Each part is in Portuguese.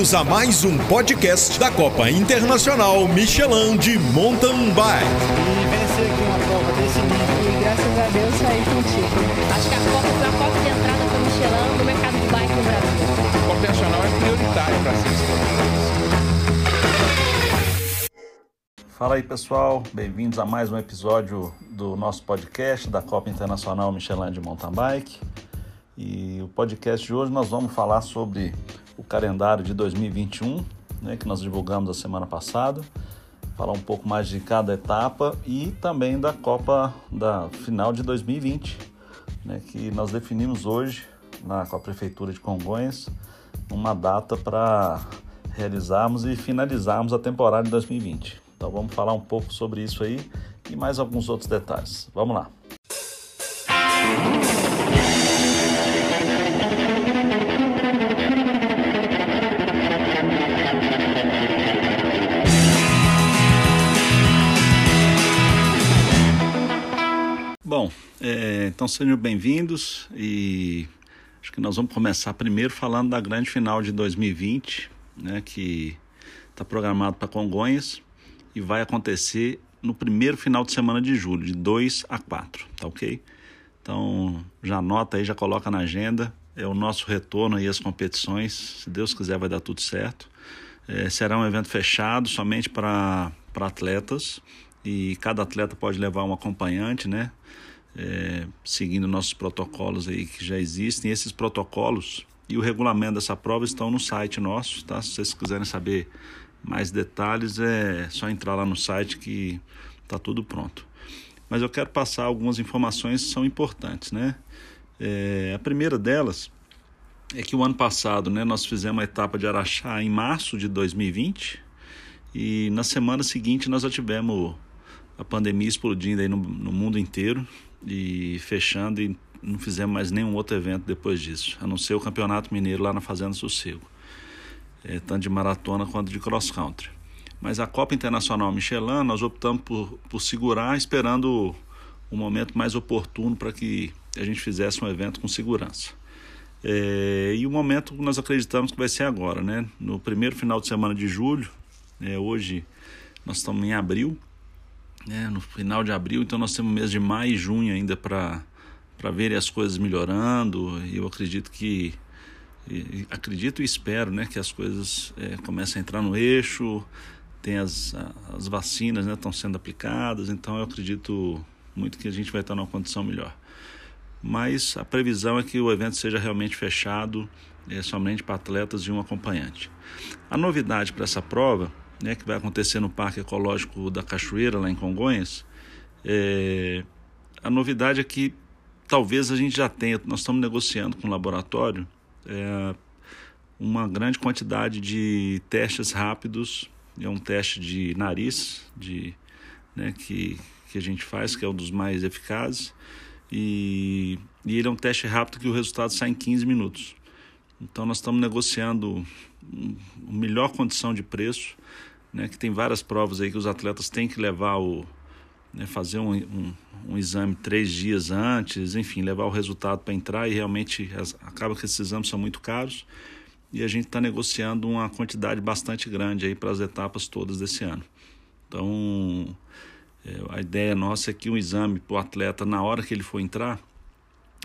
Bem-vindos a mais um podcast da Copa Internacional Michelin de Mountain Bike. E vencer aqui uma prova desse nível. E graças a Deus saí contigo. Acho que a Copa foi a porta de entrada para o Michelin no mercado de bike no Brasil. A Copa Nacional é prioritária para ser Fala aí pessoal, bem-vindos a mais um episódio do nosso podcast da Copa Internacional Michelin de Mountain Bike. E o podcast de hoje nós vamos falar sobre o calendário de 2021, né, que nós divulgamos a semana passada, falar um pouco mais de cada etapa e também da Copa da final de 2020, né, que nós definimos hoje na, com a Prefeitura de Congonhas uma data para realizarmos e finalizarmos a temporada de 2020. Então vamos falar um pouco sobre isso aí e mais alguns outros detalhes. Vamos lá. É, então sejam bem-vindos e acho que nós vamos começar primeiro falando da grande final de 2020, né, que está programado para Congonhas e vai acontecer no primeiro final de semana de julho, de 2 a 4, tá ok? Então já anota aí, já coloca na agenda, é o nosso retorno aí às competições, se Deus quiser vai dar tudo certo. É, será um evento fechado somente para atletas e cada atleta pode levar um acompanhante, né? É, seguindo nossos protocolos aí que já existem. Esses protocolos e o regulamento dessa prova estão no site nosso, tá? Se vocês quiserem saber mais detalhes, é só entrar lá no site que tá tudo pronto. Mas eu quero passar algumas informações que são importantes, né? É, a primeira delas é que o ano passado, né, nós fizemos a etapa de Araxá em março de 2020 e na semana seguinte nós já tivemos a pandemia explodindo aí no, no mundo inteiro e fechando e não fizemos mais nenhum outro evento depois disso, a não ser o Campeonato Mineiro lá na Fazenda Sossego, é, tanto de maratona quanto de cross country. Mas a Copa Internacional Michelin nós optamos por, por segurar, esperando o momento mais oportuno para que a gente fizesse um evento com segurança. É, e o momento nós acreditamos que vai ser agora, né? No primeiro final de semana de julho, é, hoje nós estamos em abril, né, no final de abril, então nós temos mês de maio e junho ainda para ver as coisas melhorando. E eu acredito que acredito e espero né, que as coisas é, comecem a entrar no eixo, tem as, as vacinas né, estão sendo aplicadas, então eu acredito muito que a gente vai estar numa condição melhor. Mas a previsão é que o evento seja realmente fechado é, somente para atletas e um acompanhante. A novidade para essa prova né, que vai acontecer no Parque Ecológico da Cachoeira, lá em Congonhas, é, a novidade é que talvez a gente já tenha, nós estamos negociando com o laboratório é, uma grande quantidade de testes rápidos, é um teste de nariz, de, né, que, que a gente faz, que é um dos mais eficazes, e, e ele é um teste rápido que o resultado sai em 15 minutos. Então nós estamos negociando uma melhor condição de preço né, que tem várias provas aí que os atletas têm que levar o. Né, fazer um, um, um, exame três dias antes, enfim, levar o resultado para entrar e realmente as, acaba que esses exames são muito caros e a gente está negociando uma quantidade bastante grande aí para as etapas todas desse ano. Então, é, a ideia nossa é que um exame para o atleta, na hora que ele for entrar,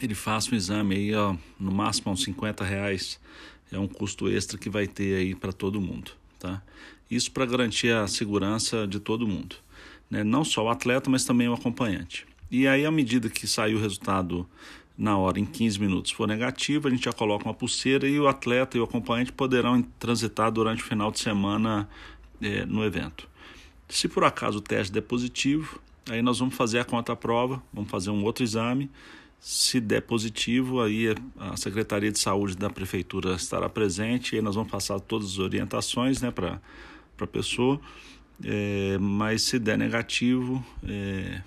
ele faça um exame aí, ó, no máximo uns 50 reais, é um custo extra que vai ter aí para todo mundo, tá? Isso para garantir a segurança de todo mundo, né? não só o atleta, mas também o acompanhante. E aí, à medida que sair o resultado na hora, em 15 minutos, for negativo, a gente já coloca uma pulseira e o atleta e o acompanhante poderão transitar durante o final de semana é, no evento. Se por acaso o teste der positivo, aí nós vamos fazer a conta-prova, vamos fazer um outro exame. Se der positivo, aí a Secretaria de Saúde da Prefeitura estará presente e aí nós vamos passar todas as orientações né, para para a pessoa, é, mas se der negativo, é,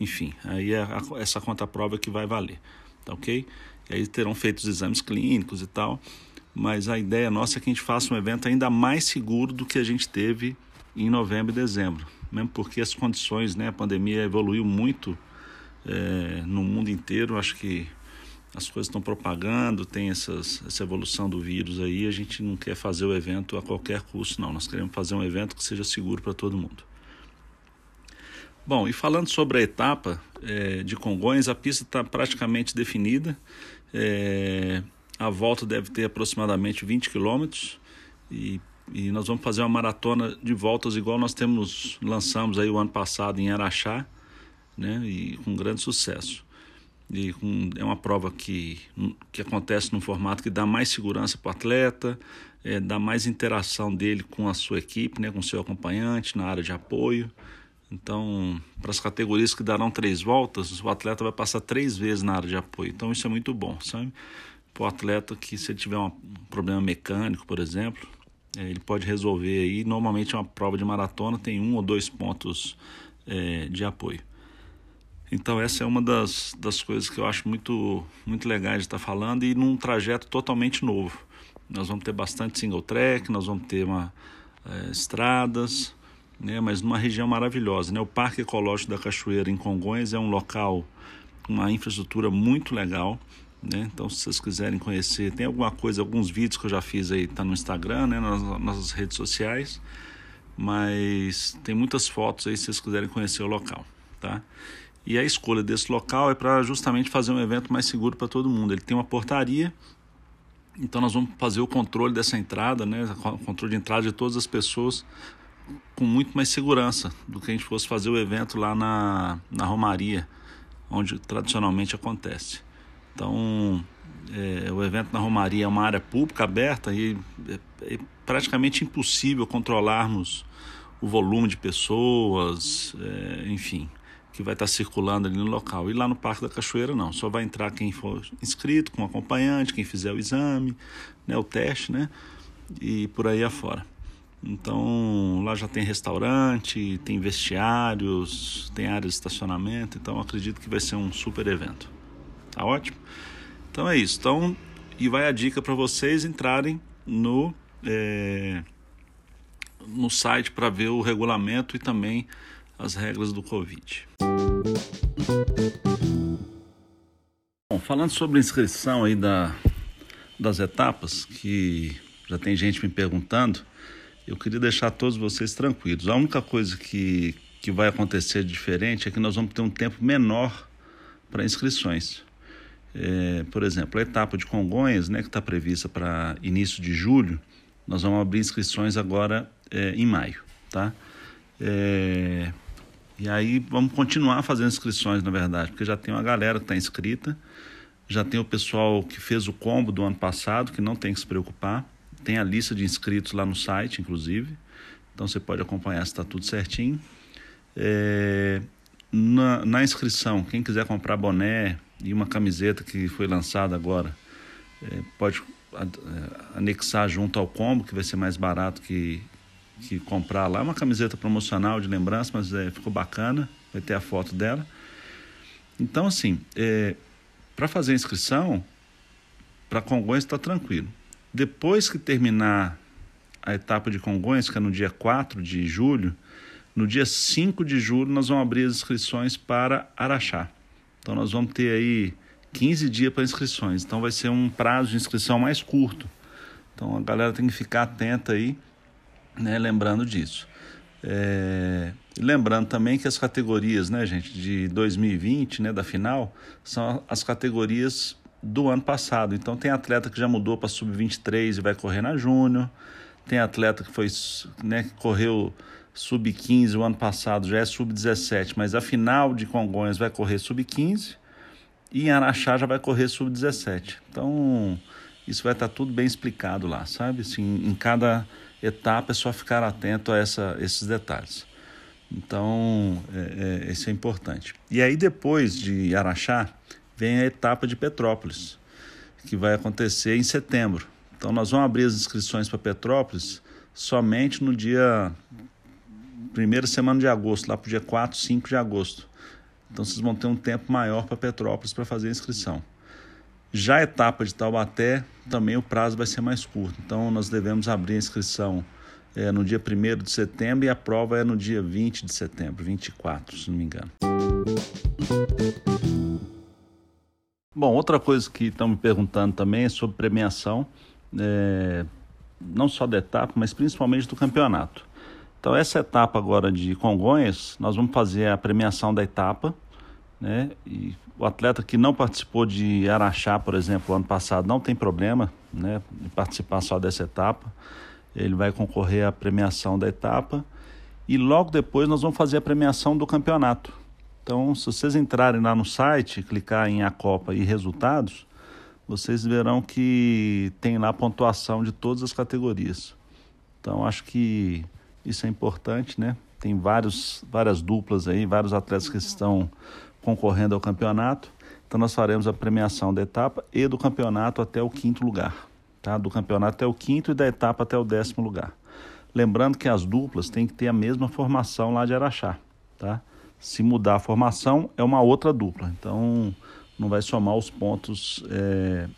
enfim, aí é a, essa conta prova que vai valer, tá ok? E aí terão feito os exames clínicos e tal, mas a ideia nossa é que a gente faça um evento ainda mais seguro do que a gente teve em novembro e dezembro, mesmo porque as condições, né, a pandemia evoluiu muito é, no mundo inteiro, acho que as coisas estão propagando, tem essas, essa evolução do vírus aí, a gente não quer fazer o evento a qualquer custo, não. Nós queremos fazer um evento que seja seguro para todo mundo. Bom, e falando sobre a etapa é, de Congonhas, a pista está praticamente definida. É, a volta deve ter aproximadamente 20 quilômetros e, e nós vamos fazer uma maratona de voltas igual nós temos lançamos aí o ano passado em Araxá, né? E com grande sucesso. E com, é uma prova que, que acontece num formato que dá mais segurança para o atleta, é, dá mais interação dele com a sua equipe, né, com o seu acompanhante na área de apoio. Então, para as categorias que darão três voltas, o atleta vai passar três vezes na área de apoio. Então, isso é muito bom, sabe? Para o atleta que, se ele tiver um problema mecânico, por exemplo, é, ele pode resolver aí. Normalmente, uma prova de maratona tem um ou dois pontos é, de apoio. Então, essa é uma das, das coisas que eu acho muito, muito legais de estar falando e num trajeto totalmente novo. Nós vamos ter bastante single track, nós vamos ter uma, é, estradas né, mas numa região maravilhosa. Né? O Parque Ecológico da Cachoeira em Congonhas é um local com uma infraestrutura muito legal. Né? Então, se vocês quiserem conhecer, tem alguma coisa, alguns vídeos que eu já fiz aí, tá no Instagram, né, nas nossas redes sociais, mas tem muitas fotos aí se vocês quiserem conhecer o local, tá? E a escolha desse local é para justamente fazer um evento mais seguro para todo mundo. Ele tem uma portaria, então nós vamos fazer o controle dessa entrada, né, o controle de entrada de todas as pessoas com muito mais segurança do que a gente fosse fazer o evento lá na, na Romaria, onde tradicionalmente acontece. Então, é, o evento na Romaria é uma área pública aberta e é, é praticamente impossível controlarmos o volume de pessoas, é, enfim, que vai estar circulando ali no local. E lá no Parque da Cachoeira não, só vai entrar quem for inscrito, com acompanhante, quem fizer o exame, né, o teste, né, e por aí afora. Então lá já tem restaurante, tem vestiários, tem área de estacionamento, então acredito que vai ser um super evento. Tá ótimo? Então é isso. Então, e vai a dica para vocês entrarem no, é, no site para ver o regulamento e também as regras do Covid. Bom, falando sobre a inscrição aí da, das etapas, que já tem gente me perguntando, eu queria deixar todos vocês tranquilos. A única coisa que, que vai acontecer diferente é que nós vamos ter um tempo menor para inscrições. É, por exemplo, a etapa de Congonhas, né, que está prevista para início de julho, nós vamos abrir inscrições agora é, em maio, tá? É, e aí vamos continuar fazendo inscrições, na verdade, porque já tem uma galera que está inscrita, já tem o pessoal que fez o combo do ano passado, que não tem que se preocupar. Tem a lista de inscritos lá no site, inclusive. Então você pode acompanhar se está tudo certinho. É, na, na, inscrição, quem quiser comprar boné e uma camiseta que foi lançada agora, é, pode é, anexar junto ao combo, que vai ser mais barato que, que comprar lá. É uma camiseta promocional de lembrança, mas é, ficou bacana, vai ter a foto dela. Então, assim, é, para fazer a inscrição, para Congonhas está tranquilo. Depois que terminar a etapa de Congonhas, que é no dia 4 de julho, no dia 5 de julho nós vamos abrir as inscrições para Araxá. Então nós vamos ter aí 15 dias para inscrições. Então vai ser um prazo de inscrição mais curto. Então a galera tem que ficar atenta aí, né, lembrando disso. É... Lembrando também que as categorias, né, gente, de 2020, né, da final, são as categorias do ano passado. Então tem atleta que já mudou para sub-23 e vai correr na Júnior. Tem atleta que foi, né, que correu sub-15 o ano passado, já é sub-17, mas a final de Congonhas vai correr sub-15 e em Araxá já vai correr sub-17. Então, isso vai estar tudo bem explicado lá, sabe? Assim, em cada etapa é só ficar atento a essa, esses detalhes. Então, é, é, isso é importante. E aí, depois de Araxá, vem a etapa de Petrópolis, que vai acontecer em setembro. Então nós vamos abrir as inscrições para Petrópolis somente no dia primeira semana de agosto, lá para o dia 4, 5 de agosto. Então vocês vão ter um tempo maior para Petrópolis para fazer a inscrição. Já a etapa de Taubaté, também o prazo vai ser mais curto. Então nós devemos abrir a inscrição é, no dia 1 de setembro e a prova é no dia 20 de setembro, 24, se não me engano. Bom, outra coisa que estão me perguntando também é sobre premiação, é, não só da etapa, mas principalmente do campeonato. Então, essa etapa agora de Congonhas, nós vamos fazer a premiação da etapa, né? E o atleta que não participou de Araxá, por exemplo, ano passado, não tem problema, né? De participar só dessa etapa. Ele vai concorrer à premiação da etapa e logo depois nós vamos fazer a premiação do campeonato. Então, se vocês entrarem lá no site, clicar em a Copa e resultados, vocês verão que tem lá a pontuação de todas as categorias. Então, acho que isso é importante, né? Tem vários, várias duplas aí, vários atletas que estão concorrendo ao campeonato. Então, nós faremos a premiação da etapa e do campeonato até o quinto lugar. Tá? Do campeonato até o quinto e da etapa até o décimo lugar. Lembrando que as duplas têm que ter a mesma formação lá de Araxá. Tá? Se mudar a formação, é uma outra dupla. Então, não vai somar os pontos é,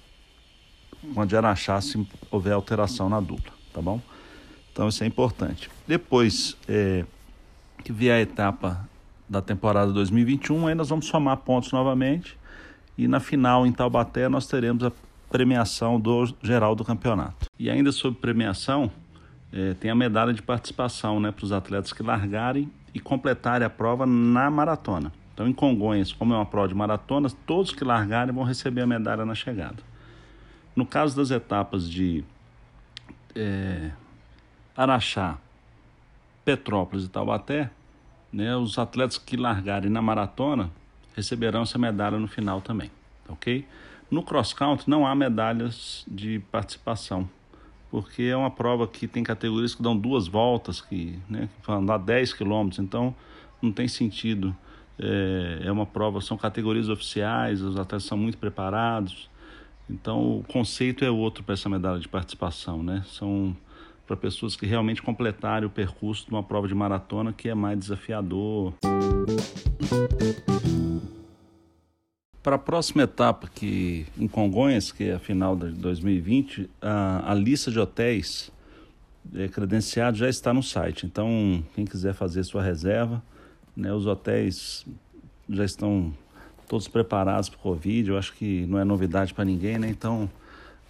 quando Araxá se houver alteração na dupla, tá bom? Então, isso é importante. Depois é, que vier a etapa da temporada 2021, aí nós vamos somar pontos novamente. E na final, em Taubaté, nós teremos a premiação do geral do campeonato. E ainda sobre premiação, é, tem a medalha de participação né, para os atletas que largarem e completarem a prova na maratona. Então, em Congonhas, como é uma prova de maratona, todos que largarem vão receber a medalha na chegada. No caso das etapas de é, Araxá, Petrópolis e Taubaté, né, os atletas que largarem na maratona receberão essa medalha no final também, ok? No cross country não há medalhas de participação, porque é uma prova que tem categorias que dão duas voltas, que, né, que andar 10 quilômetros, então não tem sentido. É, é uma prova, são categorias oficiais, os atletas são muito preparados, então o conceito é outro para essa medalha de participação, né? São para pessoas que realmente completarem o percurso de uma prova de maratona que é mais desafiador. Para a próxima etapa, que em Congonhas, que é a final de 2020, a, a lista de hotéis é, credenciados já está no site. Então, quem quiser fazer sua reserva, né, os hotéis já estão todos preparados para o Covid. Eu acho que não é novidade para ninguém, né? Então,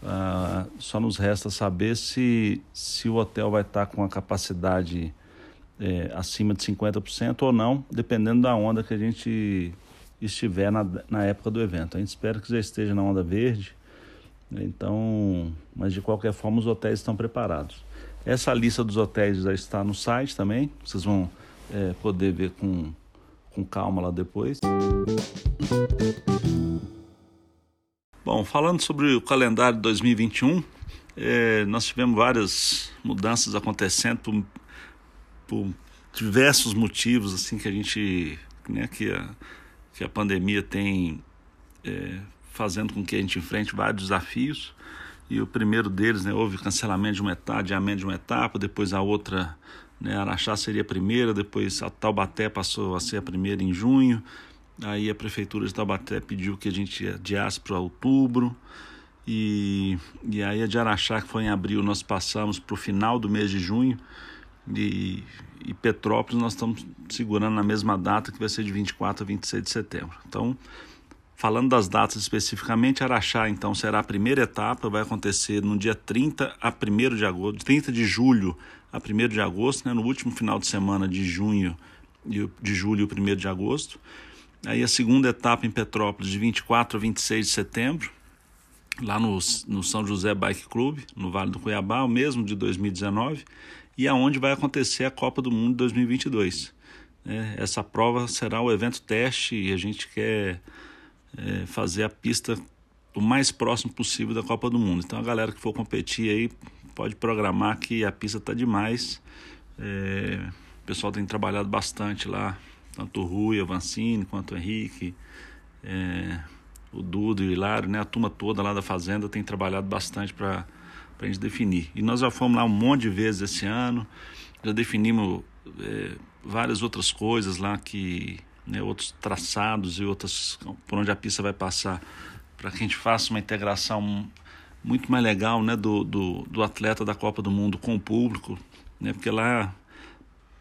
uh, só nos resta saber se, se o hotel vai estar com a capacidade é, acima de 50% ou não, dependendo da onda que a gente estiver na, na época do evento. A gente espera que já esteja na onda verde, né? então, mas de qualquer forma os hotéis estão preparados. Essa lista dos hotéis já está no site também, vocês vão é, poder ver com, com calma lá depois. Bom, falando sobre o calendário de 2021, é, nós tivemos várias mudanças acontecendo por, por diversos motivos assim que a gente, né, que a, que a pandemia tem é, fazendo com que a gente enfrente vários desafios. E o primeiro deles, né, houve cancelamento de uma etapa, adiamento de uma etapa, depois a outra, né, Araxá seria a primeira, depois a Taubaté passou a ser a primeira em junho. Aí a prefeitura de Taubaté pediu que a gente adiasse para outubro. E, e aí a de Araxá, que foi em abril, nós passamos para o final do mês de junho. E, e Petrópolis nós estamos segurando na mesma data, que vai ser de 24 a 26 de setembro. Então, falando das datas especificamente, Araxá então será a primeira etapa, vai acontecer no dia 30 a 1 de agosto, 30 de julho a 1 de agosto, né, no último final de semana de junho, de julho e 1 de agosto. Aí a segunda etapa em Petrópolis, de 24 a 26 de setembro, lá no, no São José Bike Club, no Vale do Cuiabá, o mesmo de 2019 e aonde vai acontecer a Copa do Mundo 2022. É, essa prova será o evento teste e a gente quer é, fazer a pista o mais próximo possível da Copa do Mundo. Então a galera que for competir aí pode programar que a pista está demais. É, o pessoal tem trabalhado bastante lá, tanto o Rui, o Vancini, quanto o Henrique, é, o Dudo e o Hilário, né? a turma toda lá da Fazenda tem trabalhado bastante para para a gente definir. E nós já fomos lá um monte de vezes esse ano, já definimos é, várias outras coisas lá que né, outros traçados e outras por onde a pista vai passar para que a gente faça uma integração muito mais legal né, do, do, do, atleta da Copa do Mundo com o público, né, porque lá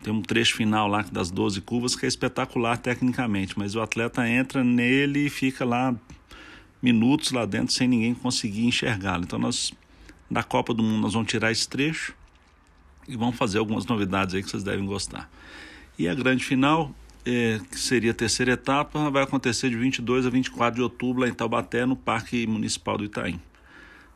tem um trecho final lá das 12 curvas que é espetacular tecnicamente, mas o atleta entra nele e fica lá minutos lá dentro sem ninguém conseguir enxergá-lo. Então nós da Copa do Mundo nós vamos tirar esse trecho e vamos fazer algumas novidades aí que vocês devem gostar. E a grande final, é, que seria a terceira etapa, vai acontecer de 22 a 24 de outubro lá em Taubaté, no Parque Municipal do Itaim.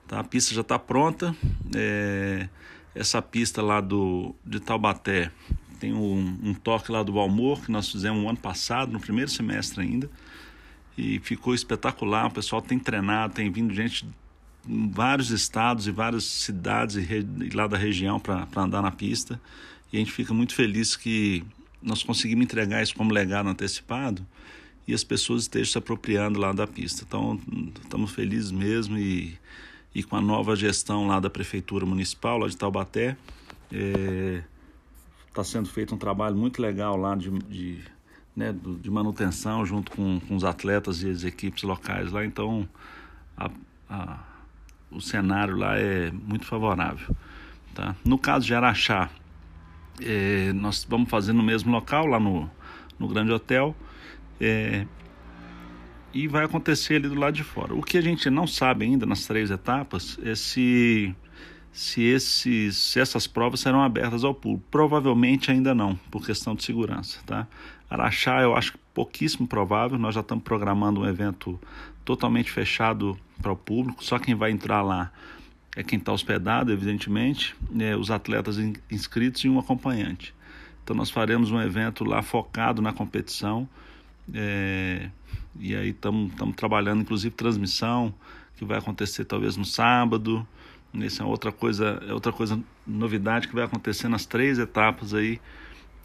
Tá? A pista já está pronta. É, essa pista lá do, de Taubaté tem um, um toque lá do Valmor, que nós fizemos um ano passado, no primeiro semestre ainda. E ficou espetacular. O pessoal tem treinado, tem vindo gente em vários estados e várias cidades e lá da região para andar na pista. E a gente fica muito feliz que nós conseguimos entregar isso como legado antecipado e as pessoas estejam se apropriando lá da pista. Então, estamos felizes mesmo e, e com a nova gestão lá da Prefeitura Municipal, lá de Taubaté, é, tá sendo feito um trabalho muito legal lá de, de, né, de manutenção junto com, com os atletas e as equipes locais lá. Então, a, a, o cenário lá é muito favorável. Tá? No caso de Araxá, é, nós vamos fazer no mesmo local, lá no, no Grande Hotel. É, e vai acontecer ali do lado de fora. O que a gente não sabe ainda nas três etapas é se, se, esses, se essas provas serão abertas ao público. Provavelmente ainda não, por questão de segurança. Tá? Araxá eu acho pouquíssimo provável, nós já estamos programando um evento totalmente fechado para o público, só quem vai entrar lá é quem está hospedado, evidentemente, é, os atletas inscritos e um acompanhante. Então nós faremos um evento lá focado na competição é, e aí estamos trabalhando, inclusive transmissão que vai acontecer talvez no sábado. Essa é outra coisa, é outra coisa novidade que vai acontecer nas três etapas aí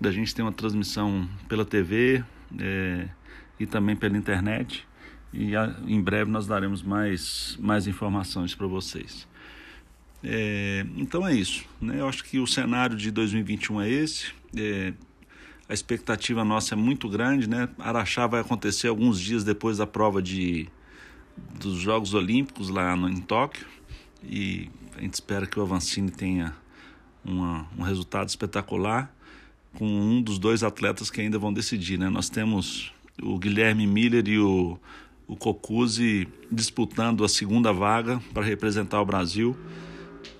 da gente ter uma transmissão pela TV é, e também pela internet. E a, em breve nós daremos mais, mais informações para vocês. É, então é isso. Né? Eu acho que o cenário de 2021 é esse. É, a expectativa nossa é muito grande. Né? Araxá vai acontecer alguns dias depois da prova de, dos Jogos Olímpicos lá no, em Tóquio. E a gente espera que o Avancini tenha uma, um resultado espetacular com um dos dois atletas que ainda vão decidir. Né? Nós temos o Guilherme Miller e o, o Cocuzzi disputando a segunda vaga para representar o Brasil.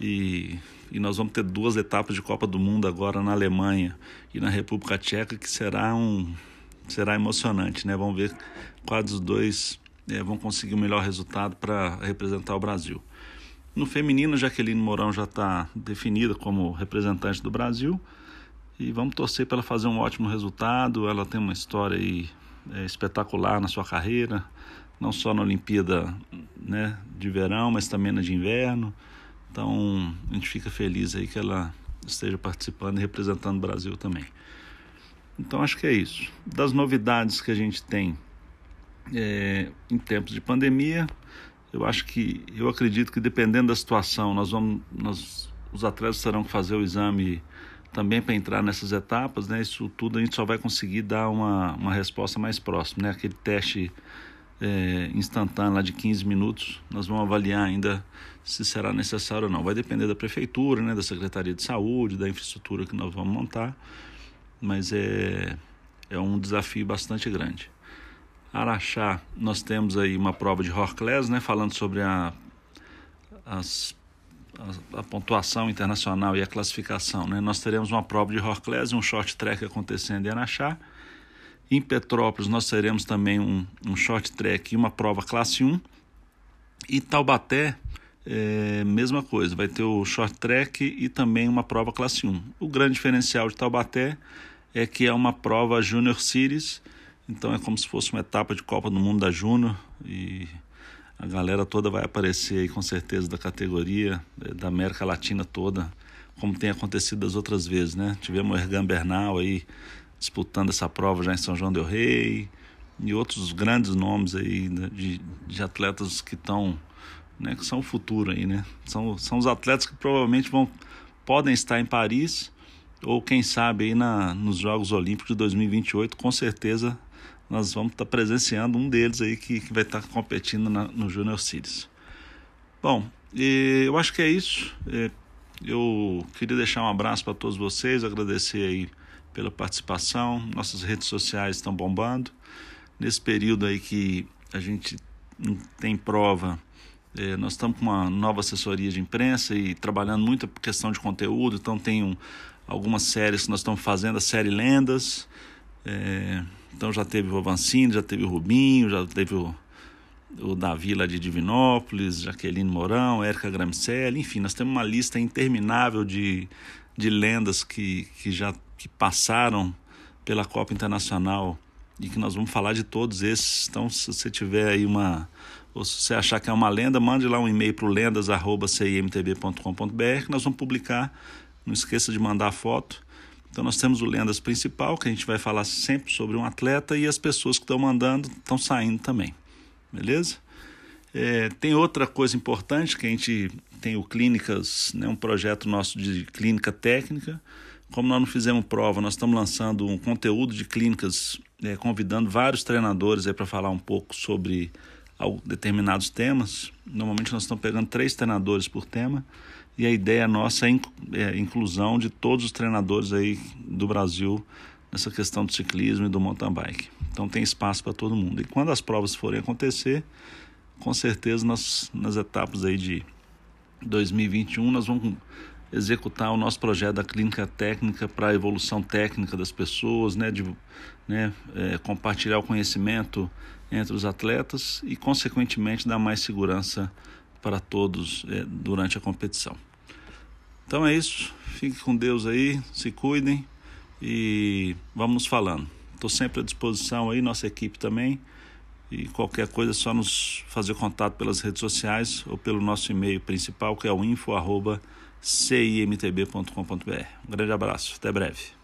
E, e nós vamos ter duas etapas de Copa do Mundo agora na Alemanha e na República Tcheca, que será um será emocionante, né? Vamos ver quais dos dois é, vão conseguir o melhor resultado para representar o Brasil. No feminino, Jaqueline Mourão já está definida como representante do Brasil e vamos torcer para ela fazer um ótimo resultado. Ela tem uma história aí, é, espetacular na sua carreira, não só na Olimpíada né, de verão, mas também na de inverno. Então, a gente fica feliz aí que ela esteja participando e representando o Brasil também. Então, acho que é isso. Das novidades que a gente tem é, em tempos de pandemia, eu acho que, eu acredito que dependendo da situação, nós vamos, nós, os atletas terão que fazer o exame também para entrar nessas etapas, né? Isso tudo a gente só vai conseguir dar uma, uma resposta mais próxima, né? Aquele teste é, instantâneo lá de 15 minutos, nós vamos avaliar ainda se será necessário ou não. Vai depender da prefeitura, né, da Secretaria de Saúde, da infraestrutura que nós vamos montar, mas é, é um desafio bastante grande. Araxá, nós temos aí uma prova de Horclés, né, falando sobre a, as, a, a, pontuação internacional e a classificação. Né? Nós teremos uma prova de Horclés e um short track acontecendo em Araxá. Em Petrópolis, nós teremos também um, um short track e uma prova classe 1. E Taubaté, é, mesma coisa, vai ter o short track e também uma prova classe 1. O grande diferencial de Taubaté é que é uma prova Junior Series, então é como se fosse uma etapa de Copa do Mundo da Júnior e a galera toda vai aparecer aí com certeza da categoria, é, da América Latina toda, como tem acontecido das outras vezes, né? Tivemos o Ergan Bernal aí disputando essa prova já em São João del Rei e outros grandes nomes aí né, de, de atletas que estão né, que são o futuro aí, né? São, são os atletas que provavelmente vão podem estar em Paris ou quem sabe aí na, nos Jogos Olímpicos de 2028, com certeza nós vamos estar presenciando um deles aí que, que vai estar competindo na, no Junior Series. Bom, eu acho que é isso. É, eu queria deixar um abraço para todos vocês, agradecer aí pela participação. Nossas redes sociais estão bombando. Nesse período aí que a gente tem prova, é, nós estamos com uma nova assessoria de imprensa e trabalhando muito a questão de conteúdo, então tem um, algumas séries que nós estamos fazendo, a série Lendas, é, então já teve o Avancini, já teve o Rubinho, já teve o, o Davi lá de Divinópolis, Jaqueline Mourão, Érica Gramcelli, enfim, nós temos uma lista interminável de, de lendas que, que já que passaram pela Copa Internacional e que nós vamos falar de todos esses. Então, se você tiver aí uma, ou se você achar que é uma lenda, mande lá um e-mail para lendas.cimtb.com.br que nós vamos publicar. Não esqueça de mandar a foto. Então nós temos o Lendas principal, que a gente vai falar sempre sobre um atleta, e as pessoas que estão mandando estão saindo também. Beleza? É, tem outra coisa importante que a gente tem o Clínicas, né, um projeto nosso de clínica técnica. Como nós não fizemos prova, nós estamos lançando um conteúdo de clínicas, é, convidando vários treinadores para falar um pouco sobre determinados temas. Normalmente nós estamos pegando três treinadores por tema e a ideia nossa é, é a inclusão de todos os treinadores aí do Brasil nessa questão do ciclismo e do mountain bike. Então tem espaço para todo mundo. E quando as provas forem acontecer, com certeza nas, nas etapas aí de 2021 nós vamos executar o nosso projeto da clínica técnica para a evolução técnica das pessoas, né, de né, é, compartilhar o conhecimento entre os atletas e, consequentemente, dar mais segurança para todos é, durante a competição. Então é isso. Fique com Deus aí, se cuidem e vamos nos falando. Estou sempre à disposição aí, nossa equipe também. E qualquer coisa é só nos fazer contato pelas redes sociais ou pelo nosso e-mail principal, que é o info.cimtb.com.br. Um grande abraço, até breve.